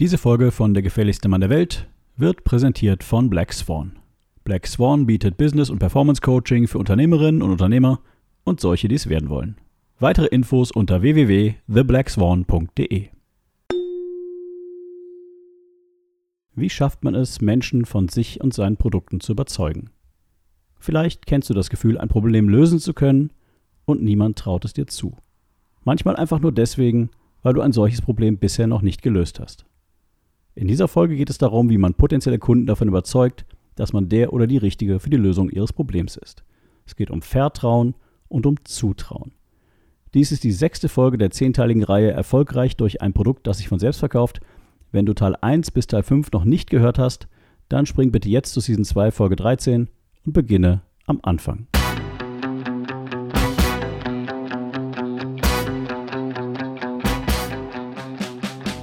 Diese Folge von Der gefährlichste Mann der Welt wird präsentiert von Black Swan. Black Swan bietet Business- und Performance Coaching für Unternehmerinnen und Unternehmer und solche, die es werden wollen. Weitere Infos unter www.theblackswan.de. Wie schafft man es, Menschen von sich und seinen Produkten zu überzeugen? Vielleicht kennst du das Gefühl, ein Problem lösen zu können und niemand traut es dir zu. Manchmal einfach nur deswegen, weil du ein solches Problem bisher noch nicht gelöst hast. In dieser Folge geht es darum, wie man potenzielle Kunden davon überzeugt, dass man der oder die Richtige für die Lösung ihres Problems ist. Es geht um Vertrauen und um Zutrauen. Dies ist die sechste Folge der zehnteiligen Reihe Erfolgreich durch ein Produkt, das sich von selbst verkauft. Wenn du Teil 1 bis Teil 5 noch nicht gehört hast, dann spring bitte jetzt zu Season 2 Folge 13 und beginne am Anfang.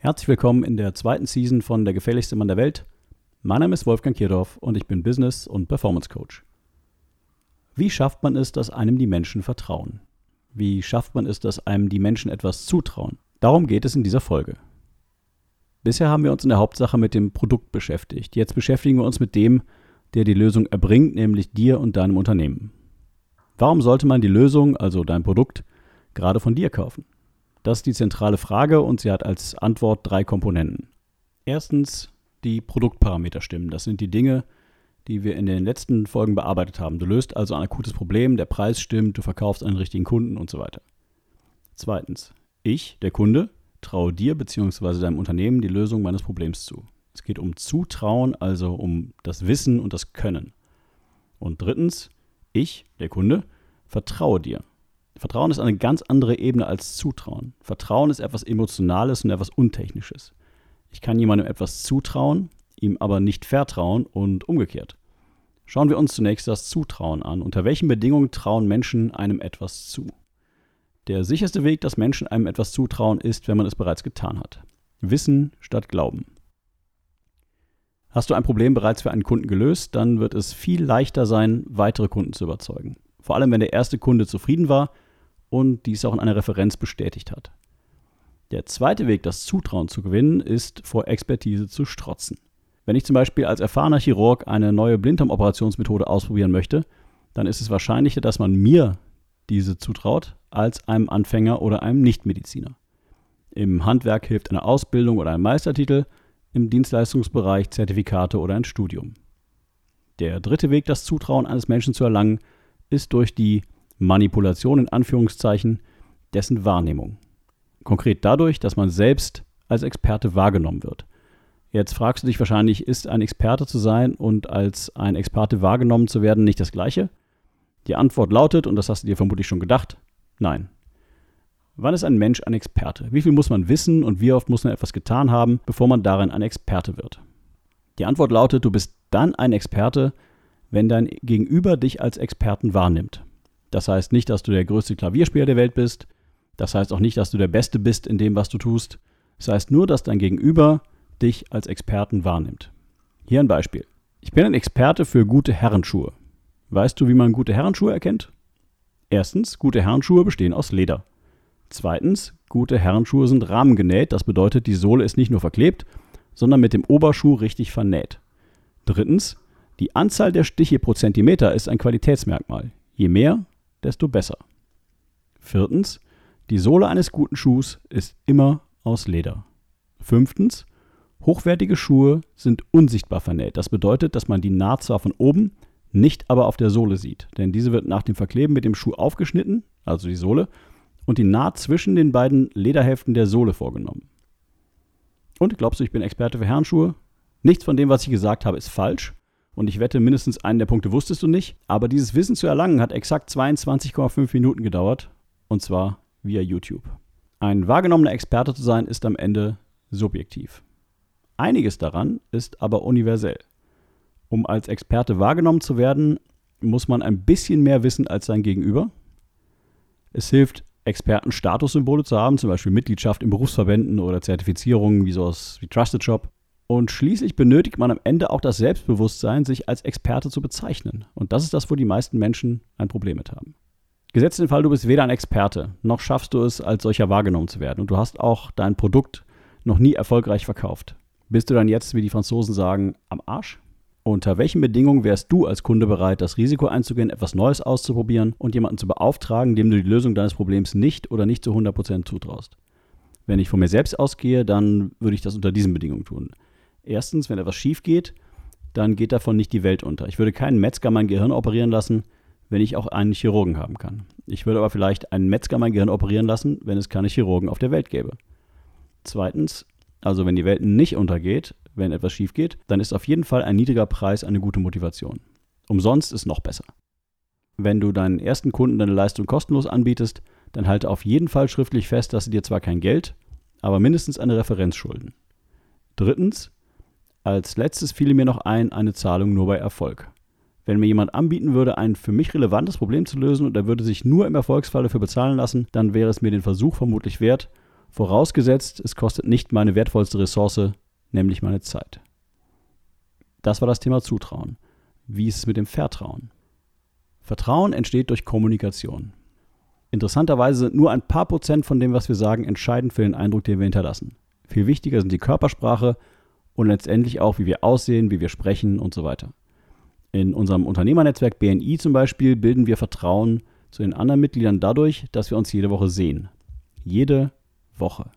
Herzlich willkommen in der zweiten Season von Der gefährlichste Mann der Welt. Mein Name ist Wolfgang Kierdorf und ich bin Business- und Performance Coach. Wie schafft man es, dass einem die Menschen vertrauen? Wie schafft man es, dass einem die Menschen etwas zutrauen? Darum geht es in dieser Folge. Bisher haben wir uns in der Hauptsache mit dem Produkt beschäftigt. Jetzt beschäftigen wir uns mit dem, der die Lösung erbringt, nämlich dir und deinem Unternehmen. Warum sollte man die Lösung, also dein Produkt, gerade von dir kaufen? Das ist die zentrale Frage und sie hat als Antwort drei Komponenten. Erstens, die Produktparameter stimmen. Das sind die Dinge, die wir in den letzten Folgen bearbeitet haben. Du löst also ein akutes Problem, der Preis stimmt, du verkaufst einen richtigen Kunden und so weiter. Zweitens, ich, der Kunde, traue dir bzw. deinem Unternehmen die Lösung meines Problems zu. Es geht um Zutrauen, also um das Wissen und das Können. Und drittens, ich, der Kunde, vertraue dir. Vertrauen ist eine ganz andere Ebene als Zutrauen. Vertrauen ist etwas Emotionales und etwas Untechnisches. Ich kann jemandem etwas zutrauen, ihm aber nicht vertrauen und umgekehrt. Schauen wir uns zunächst das Zutrauen an. Unter welchen Bedingungen trauen Menschen einem etwas zu? Der sicherste Weg, dass Menschen einem etwas zutrauen, ist, wenn man es bereits getan hat. Wissen statt Glauben. Hast du ein Problem bereits für einen Kunden gelöst, dann wird es viel leichter sein, weitere Kunden zu überzeugen. Vor allem, wenn der erste Kunde zufrieden war und dies auch in einer Referenz bestätigt hat. Der zweite Weg, das Zutrauen zu gewinnen, ist vor Expertise zu strotzen. Wenn ich zum Beispiel als erfahrener Chirurg eine neue Blinddarmoperationsmethode ausprobieren möchte, dann ist es wahrscheinlicher, dass man mir diese zutraut, als einem Anfänger oder einem Nichtmediziner. Im Handwerk hilft eine Ausbildung oder ein Meistertitel, im Dienstleistungsbereich Zertifikate oder ein Studium. Der dritte Weg, das Zutrauen eines Menschen zu erlangen, ist durch die Manipulation in Anführungszeichen dessen Wahrnehmung. Konkret dadurch, dass man selbst als Experte wahrgenommen wird. Jetzt fragst du dich wahrscheinlich, ist ein Experte zu sein und als ein Experte wahrgenommen zu werden nicht das gleiche? Die Antwort lautet, und das hast du dir vermutlich schon gedacht, nein. Wann ist ein Mensch ein Experte? Wie viel muss man wissen und wie oft muss man etwas getan haben, bevor man darin ein Experte wird? Die Antwort lautet, du bist dann ein Experte, wenn dein Gegenüber dich als Experten wahrnimmt. Das heißt nicht, dass du der größte Klavierspieler der Welt bist. Das heißt auch nicht, dass du der Beste bist in dem, was du tust. Das heißt nur, dass dein Gegenüber dich als Experten wahrnimmt. Hier ein Beispiel. Ich bin ein Experte für gute Herrenschuhe. Weißt du, wie man gute Herrenschuhe erkennt? Erstens, gute Herrenschuhe bestehen aus Leder. Zweitens, gute Herrenschuhe sind rahmengenäht. Das bedeutet, die Sohle ist nicht nur verklebt, sondern mit dem Oberschuh richtig vernäht. Drittens, die Anzahl der Stiche pro Zentimeter ist ein Qualitätsmerkmal. Je mehr, desto besser. Viertens, die Sohle eines guten Schuhs ist immer aus Leder. Fünftens, hochwertige Schuhe sind unsichtbar vernäht. Das bedeutet, dass man die Naht zwar von oben, nicht aber auf der Sohle sieht, denn diese wird nach dem Verkleben mit dem Schuh aufgeschnitten, also die Sohle, und die Naht zwischen den beiden Lederhälften der Sohle vorgenommen. Und glaubst du, ich bin Experte für Herrenschuhe? Nichts von dem, was ich gesagt habe, ist falsch. Und ich wette, mindestens einen der Punkte wusstest du nicht. Aber dieses Wissen zu erlangen hat exakt 22,5 Minuten gedauert. Und zwar via YouTube. Ein wahrgenommener Experte zu sein, ist am Ende subjektiv. Einiges daran ist aber universell. Um als Experte wahrgenommen zu werden, muss man ein bisschen mehr wissen als sein Gegenüber. Es hilft, Experten-Statussymbole zu haben, zum Beispiel Mitgliedschaft in Berufsverbänden oder Zertifizierungen wie sowas wie Trusted Shop. Und schließlich benötigt man am Ende auch das Selbstbewusstsein, sich als Experte zu bezeichnen. Und das ist das, wo die meisten Menschen ein Problem mit haben. Gesetzt den Fall, du bist weder ein Experte, noch schaffst du es, als solcher wahrgenommen zu werden. Und du hast auch dein Produkt noch nie erfolgreich verkauft. Bist du dann jetzt, wie die Franzosen sagen, am Arsch? Unter welchen Bedingungen wärst du als Kunde bereit, das Risiko einzugehen, etwas Neues auszuprobieren und jemanden zu beauftragen, dem du die Lösung deines Problems nicht oder nicht zu 100% zutraust? Wenn ich von mir selbst ausgehe, dann würde ich das unter diesen Bedingungen tun. Erstens, wenn etwas schief geht, dann geht davon nicht die Welt unter. Ich würde keinen Metzger mein Gehirn operieren lassen, wenn ich auch einen Chirurgen haben kann. Ich würde aber vielleicht einen Metzger mein Gehirn operieren lassen, wenn es keine Chirurgen auf der Welt gäbe. Zweitens, also wenn die Welt nicht untergeht, wenn etwas schief geht, dann ist auf jeden Fall ein niedriger Preis eine gute Motivation. Umsonst ist noch besser. Wenn du deinen ersten Kunden deine Leistung kostenlos anbietest, dann halte auf jeden Fall schriftlich fest, dass sie dir zwar kein Geld, aber mindestens eine Referenz schulden. Drittens, als letztes fiele mir noch ein, eine Zahlung nur bei Erfolg. Wenn mir jemand anbieten würde, ein für mich relevantes Problem zu lösen und er würde sich nur im Erfolgsfall dafür bezahlen lassen, dann wäre es mir den Versuch vermutlich wert, vorausgesetzt, es kostet nicht meine wertvollste Ressource, nämlich meine Zeit. Das war das Thema Zutrauen. Wie ist es mit dem Vertrauen? Vertrauen entsteht durch Kommunikation. Interessanterweise sind nur ein paar Prozent von dem, was wir sagen, entscheidend für den Eindruck, den wir hinterlassen. Viel wichtiger sind die Körpersprache und letztendlich auch, wie wir aussehen, wie wir sprechen und so weiter. In unserem Unternehmernetzwerk BNI zum Beispiel bilden wir Vertrauen zu den anderen Mitgliedern dadurch, dass wir uns jede Woche sehen. Jede Woche.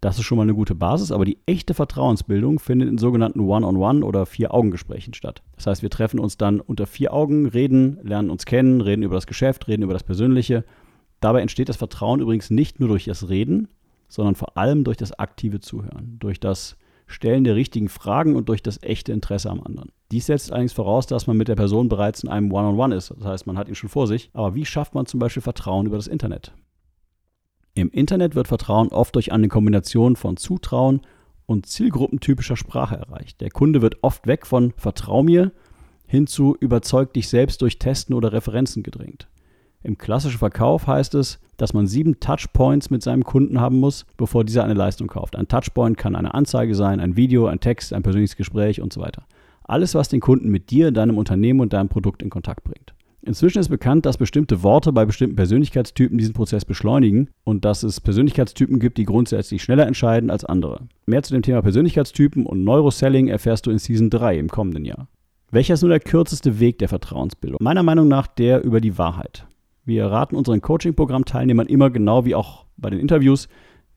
Das ist schon mal eine gute Basis, aber die echte Vertrauensbildung findet in sogenannten One-on-One- oder Vier-Augen-Gesprächen statt. Das heißt, wir treffen uns dann unter vier Augen, reden, lernen uns kennen, reden über das Geschäft, reden über das Persönliche. Dabei entsteht das Vertrauen übrigens nicht nur durch das Reden, sondern vor allem durch das aktive Zuhören, durch das Stellen der richtigen Fragen und durch das echte Interesse am anderen. Dies setzt allerdings voraus, dass man mit der Person bereits in einem One-on-One -on -One ist. Das heißt, man hat ihn schon vor sich. Aber wie schafft man zum Beispiel Vertrauen über das Internet? Im Internet wird Vertrauen oft durch eine Kombination von Zutrauen und zielgruppentypischer Sprache erreicht. Der Kunde wird oft weg von Vertrau mir hin zu überzeug dich selbst durch Testen oder Referenzen gedrängt. Im klassischen Verkauf heißt es, dass man sieben Touchpoints mit seinem Kunden haben muss, bevor dieser eine Leistung kauft. Ein Touchpoint kann eine Anzeige sein, ein Video, ein Text, ein persönliches Gespräch und so weiter. Alles, was den Kunden mit dir, deinem Unternehmen und deinem Produkt in Kontakt bringt. Inzwischen ist bekannt, dass bestimmte Worte bei bestimmten Persönlichkeitstypen diesen Prozess beschleunigen und dass es Persönlichkeitstypen gibt, die grundsätzlich schneller entscheiden als andere. Mehr zu dem Thema Persönlichkeitstypen und Neuroselling erfährst du in Season 3 im kommenden Jahr. Welcher ist nun der kürzeste Weg der Vertrauensbildung? Meiner Meinung nach der über die Wahrheit. Wir raten unseren Coaching-Programm-Teilnehmern immer genau wie auch bei den Interviews,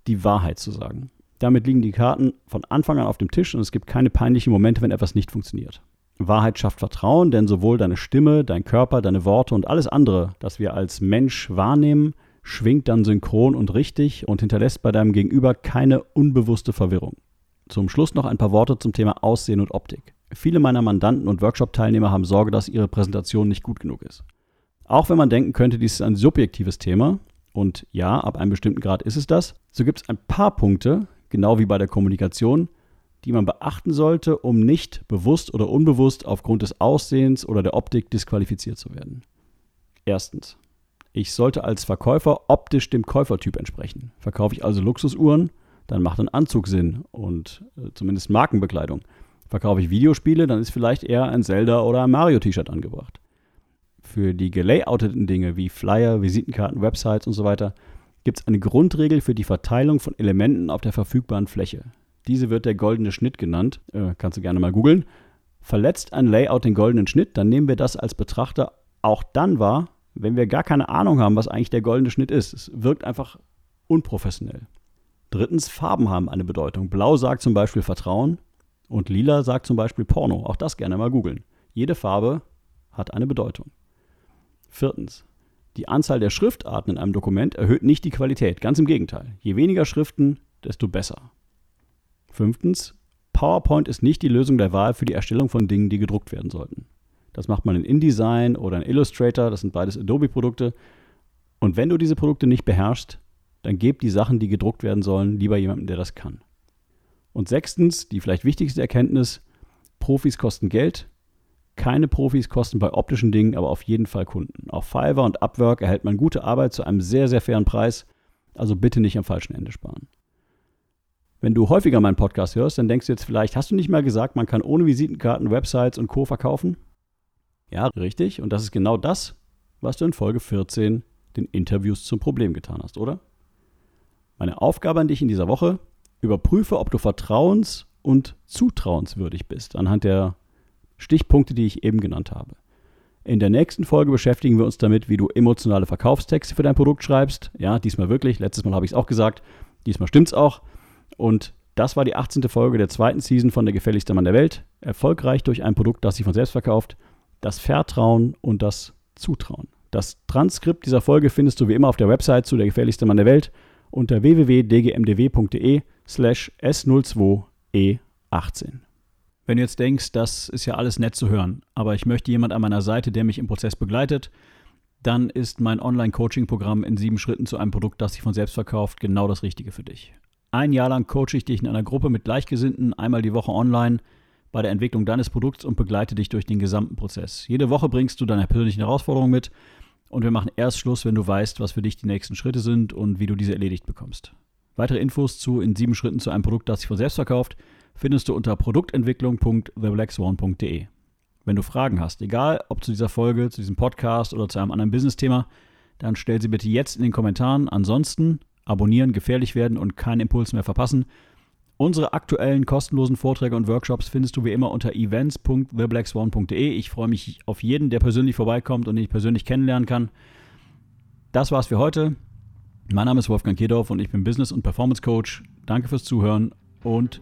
die Wahrheit zu sagen. Damit liegen die Karten von Anfang an auf dem Tisch und es gibt keine peinlichen Momente, wenn etwas nicht funktioniert. Wahrheit schafft Vertrauen, denn sowohl deine Stimme, dein Körper, deine Worte und alles andere, das wir als Mensch wahrnehmen, schwingt dann synchron und richtig und hinterlässt bei deinem Gegenüber keine unbewusste Verwirrung. Zum Schluss noch ein paar Worte zum Thema Aussehen und Optik. Viele meiner Mandanten und Workshop-Teilnehmer haben Sorge, dass ihre Präsentation nicht gut genug ist. Auch wenn man denken könnte, dies ist ein subjektives Thema, und ja, ab einem bestimmten Grad ist es das, so gibt es ein paar Punkte, genau wie bei der Kommunikation, die man beachten sollte, um nicht bewusst oder unbewusst aufgrund des Aussehens oder der Optik disqualifiziert zu werden. Erstens. Ich sollte als Verkäufer optisch dem Käufertyp entsprechen. Verkaufe ich also Luxusuhren, dann macht ein Anzug Sinn und äh, zumindest Markenbekleidung. Verkaufe ich Videospiele, dann ist vielleicht eher ein Zelda oder ein Mario-T-Shirt angebracht. Für die gelayouteten Dinge wie Flyer, Visitenkarten, Websites und so weiter gibt es eine Grundregel für die Verteilung von Elementen auf der verfügbaren Fläche. Diese wird der goldene Schnitt genannt. Äh, kannst du gerne mal googeln. Verletzt ein Layout den goldenen Schnitt, dann nehmen wir das als Betrachter auch dann wahr, wenn wir gar keine Ahnung haben, was eigentlich der goldene Schnitt ist. Es wirkt einfach unprofessionell. Drittens, Farben haben eine Bedeutung. Blau sagt zum Beispiel Vertrauen und lila sagt zum Beispiel Porno. Auch das gerne mal googeln. Jede Farbe hat eine Bedeutung. Viertens, die Anzahl der Schriftarten in einem Dokument erhöht nicht die Qualität. Ganz im Gegenteil. Je weniger Schriften, desto besser. Fünftens, PowerPoint ist nicht die Lösung der Wahl für die Erstellung von Dingen, die gedruckt werden sollten. Das macht man in InDesign oder in Illustrator, das sind beides Adobe-Produkte. Und wenn du diese Produkte nicht beherrschst, dann gib die Sachen, die gedruckt werden sollen, lieber jemandem, der das kann. Und sechstens, die vielleicht wichtigste Erkenntnis, Profis kosten Geld. Keine Profis kosten bei optischen Dingen aber auf jeden Fall Kunden. Auf Fiverr und Upwork erhält man gute Arbeit zu einem sehr, sehr fairen Preis. Also bitte nicht am falschen Ende sparen. Wenn du häufiger meinen Podcast hörst, dann denkst du jetzt vielleicht, hast du nicht mal gesagt, man kann ohne Visitenkarten, Websites und Co. verkaufen? Ja, richtig. Und das ist genau das, was du in Folge 14 den Interviews zum Problem getan hast, oder? Meine Aufgabe an dich in dieser Woche, überprüfe, ob du vertrauens- und zutrauenswürdig bist, anhand der Stichpunkte, die ich eben genannt habe. In der nächsten Folge beschäftigen wir uns damit, wie du emotionale Verkaufstexte für dein Produkt schreibst. Ja, diesmal wirklich. Letztes Mal habe ich es auch gesagt. Diesmal stimmt es auch. Und das war die 18. Folge der zweiten Season von Der gefährlichste Mann der Welt. Erfolgreich durch ein Produkt, das sich von selbst verkauft. Das Vertrauen und das Zutrauen. Das Transkript dieser Folge findest du wie immer auf der Website zu Der gefährlichste Mann der Welt unter www.dgmdw.de slash s02e18. Wenn du jetzt denkst, das ist ja alles nett zu hören, aber ich möchte jemand an meiner Seite, der mich im Prozess begleitet, dann ist mein Online-Coaching-Programm in sieben Schritten zu einem Produkt, das sich von selbst verkauft, genau das Richtige für dich. Ein Jahr lang coache ich dich in einer Gruppe mit Gleichgesinnten einmal die Woche online bei der Entwicklung deines Produkts und begleite dich durch den gesamten Prozess. Jede Woche bringst du deine persönlichen Herausforderungen mit und wir machen erst Schluss, wenn du weißt, was für dich die nächsten Schritte sind und wie du diese erledigt bekommst. Weitere Infos zu in sieben Schritten zu einem Produkt, das sich von selbst verkauft, findest du unter produktentwicklung.theblackswan.de. Wenn du Fragen hast, egal ob zu dieser Folge, zu diesem Podcast oder zu einem anderen Business-Thema, dann stell sie bitte jetzt in den Kommentaren. Ansonsten abonnieren, gefährlich werden und keinen Impuls mehr verpassen. Unsere aktuellen kostenlosen Vorträge und Workshops findest du wie immer unter events.theblackswan.de. Ich freue mich auf jeden, der persönlich vorbeikommt und den ich persönlich kennenlernen kann. Das war's für heute. Mein Name ist Wolfgang Kedorf und ich bin Business- und Performance Coach. Danke fürs Zuhören und